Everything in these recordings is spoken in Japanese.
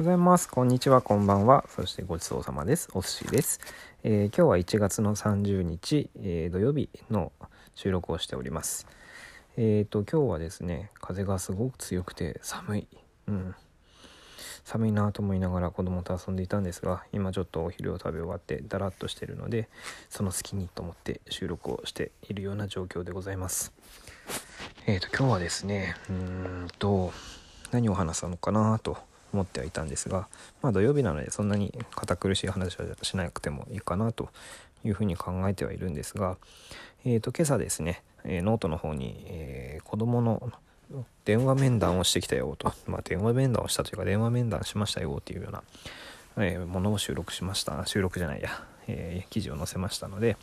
ございます。こんにちは、こんばんは。そしてごちそうさまです。お寿司です。えー今日は1月の30日、えー土曜日の収録をしております。えっ、と、今日はですね、風がすごく強くて寒い。うん。寒いなと思いながら子供と遊んでいたんですが、今ちょっとお昼を食べ終わってだらっとしてるので、その隙にと思って収録をしているような状況でございます。えーと、今日はですね、うーんと、何を話すのかなと思ってはいたんですが、まあ土曜日なのでそんなに堅苦しい話はしなくてもいいかなというふうに考えてはいるんですが、えーと、今朝ですね、えノートの方に、えー子供の電話面談をしてきたよと、まあ電話面談をしたというか電話面談しましたよっていうような、えーものを収録しました。収録じゃないや、えー記事を載せましたので、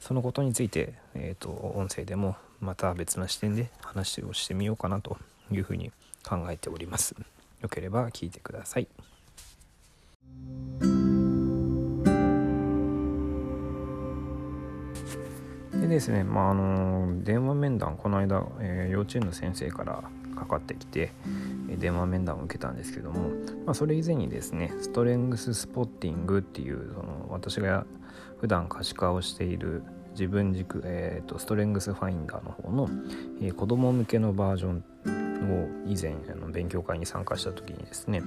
そのことについて、えーと、音声でもまた別な視点で話をしてみようかなというふうに考えております。よければ聞いてください。でですね、まああの電話面談この間、えー幼稚園の先生からかかってきてえ電話面談を受けたんですけども、まあ、それ以前にですねストレングススポッティングっていうその私が普段可視化をしている自分軸、えー、とストレングスファインダーの方の、えー子供向けのバージョンを以前あの勉強会に参加した時にですね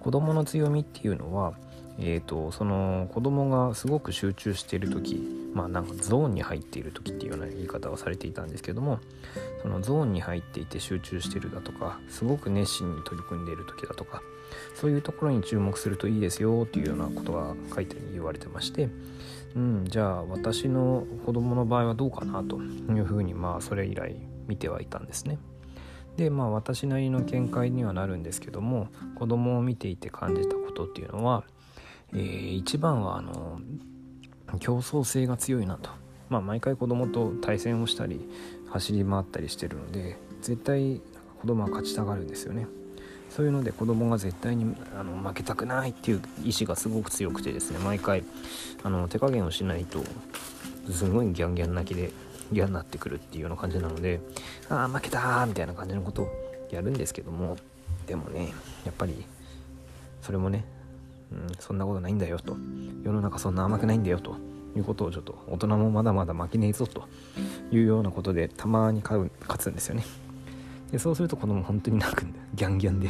子供の強みっていうのは、えー、とその子供がすごく集中している時まあなんかゾーンに入っている時っていうような言い方をされていたんですけどもそのゾーンに入っていて集中してるだとかすごく熱心に取り組んでいる時だとかそういうところに注目するといいですよっていうようなことが書いて言われてましてうん、じゃあ私の子供の場合はどうかなというふうにまあそれ以来見てはいたんですね。でまあ私なりの見解にはなるんですけども子供を見ていて感じたことっていうのは、えー一番はあの競争性が強いなと。まあ毎回子供と対戦をしたり走り回ったりしてるので絶対子供は勝ちたがるんですよね。そういうので子供が絶対にあの負けたくないっていう意志がすごく強くてですね毎回あの手加減をしないとすごいギャンギャン泣きで嫌になってくるっていうような感じなのでああ負けたーみたいな感じのことをやるんですけどもでもねやっぱりそれもね、うん、そんなことないんだよと。世の中そんな甘くないんだよと。いうことをちょっと大人もまだまだ負けねえぞと。いうようなことでたまに勝う勝つんですよね。でそうすると子供本当に泣くんだギャンギャンで。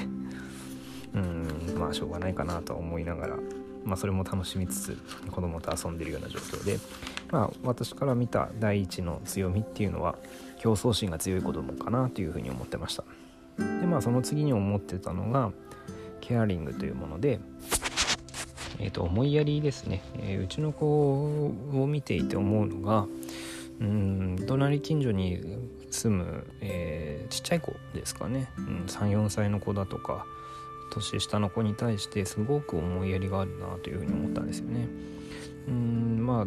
うんまあしょうがないかなとは思いながらまあそれも楽しみつつ子供と遊んでるような状況でまあ私から見た第一の強みっていうのは競争心が強い子供かなというふうに思ってました。でまあその次に思ってたのがケアリングというものでえー、と思いやりですね、えーうちの子を見ていて思うのがうん隣近所に住む、えーちっちゃい子ですかね、うん、34歳の子だとか年下の子に対してすごく思いやりがあるなというふうに思ったんですよね。うんまあ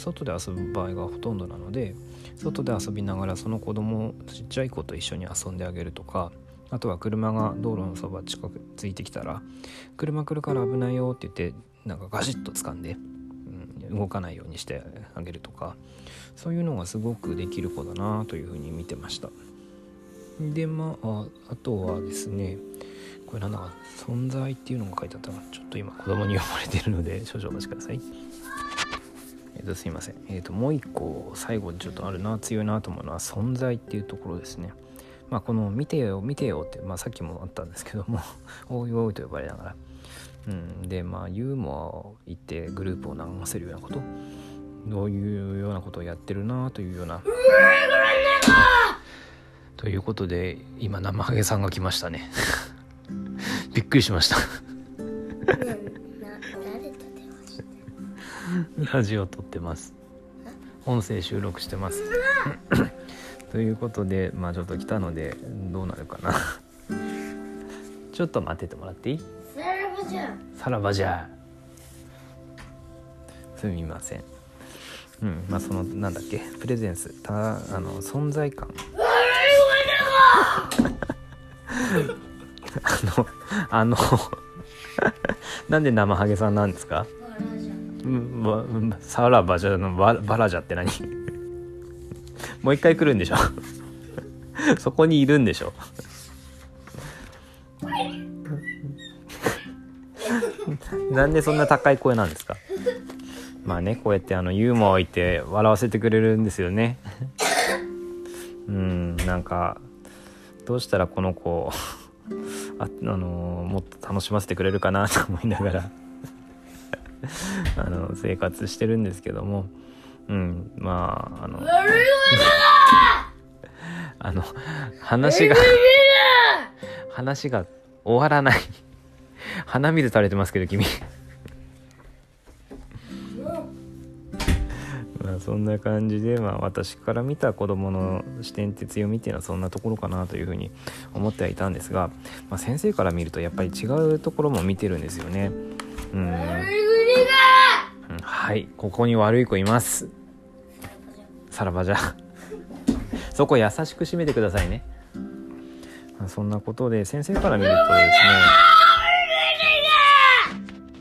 外で遊ぶ場合がほとんどなので外で遊びながらその子供ちっちゃい子と一緒に遊んであげるとかあとは車が道路のそば近くついてきたら「車来るから危ないよ」って言ってなんかガシッと掴んで、うん、動かないようにしてあげるとかそういうのがすごくできる子だなというふうに見てました。でまああとはですねこれなんだか存在っていうのが書いてあったのちょっと今子供に読まれてるので少々お待ちください。えっ、とすいません。えっ、ともう一個最後にちょっとあるな強いなと思うのは存在っていうところですね。まあこの見てよ見てよってまあさっきもあったんですけども おいおいと呼ばれながら。うん、でまあユーモアを言ってグループを和ませるようなことどういうようなことをやってるなというような。ということで今生ハゲさんが来ましたね びっくりしましたラジオ撮ってます。音声収録してます。ということでまあちょっと来たのでどうなるかな。ちょっと待っててもらっていい？さらばじゃすみません。うんまあそのなんだっけ？プレゼンスたあの存在感。あのあの なんで生ハゲさんなんですか？さらばじゃのババラじゃって何？もう一回来るんでしょ？そこにいるんでしょ？なんでそんな高い声なんですか？まあねこうやってあのユーモアを言って笑わせてくれるんですよね。うんなんかどうしたらこの子あ、あのもっと楽しませてくれるかなと思いながら。あの生活してるんですけども。うんまああの あの話が話が終わらない。鼻水垂れてますけど君。まあそんな感じで、まあ、私から見た子どもの視点って強みっていうのはそんなところかなというふうに思ってはいたんですが、まあ、先生から見るとやっぱり違うところも見てるんですよね。うん、うんはいここに悪い子います。さらばじゃ。そこ優しく締めてくださいね。そんなことで先生から見るとですね。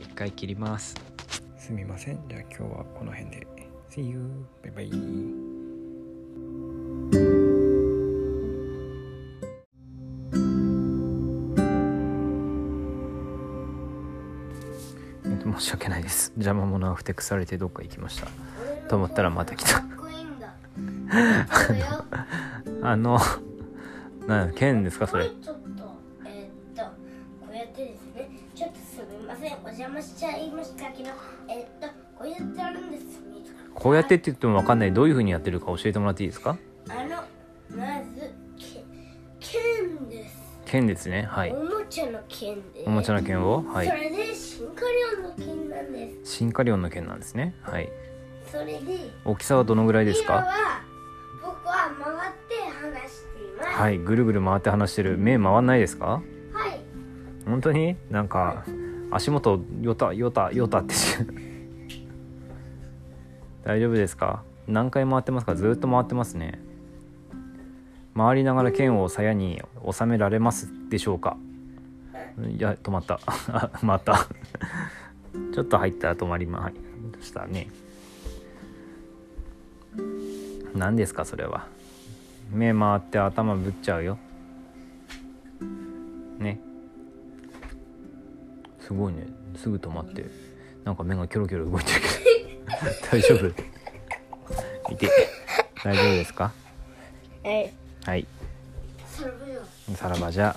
一回切ります。すみません。じゃあ今日はこの辺で。See you バイバイ。申し訳ないです。邪魔者はふてくされてどっか行きました。と思ったらまた来た。かっこいいんだ。そうだよあのなん剣ですかそれ？ちょっとえーっとこうやってですねちょっとすみませんお邪魔しちゃいましたけどえーっとこうやってあるんです。こうやってって言っても分かんない。どういう風にやってるか教えてもらっていいですか？あのまずけ剣です。剣ですね。はいちゃの剣で。すおもちゃの剣を？はい。それでシンカリオンの剣なんです。シンカリオンの剣なんですね。はい。それで大きさはどのぐらいですか？僕は回って話しています。はい。ぐるぐる回って話してる。目回んないですか？はい。本当に？なんか足元よたよたよたって。大丈夫ですか？何回回ってますか？ずーっと回ってますね。回りながら剣を鞘に収められますでしょうか？いや止まった。あ回った。ちょっと入ったら止まりましたね。何ですかそれは。目回って頭ぶっちゃうよ。ね。すごいね。すぐ止まって。なんか目がキョロキョロ動いてるけど。大丈夫？いて。大丈夫ですか？はい。はい。さらばじゃ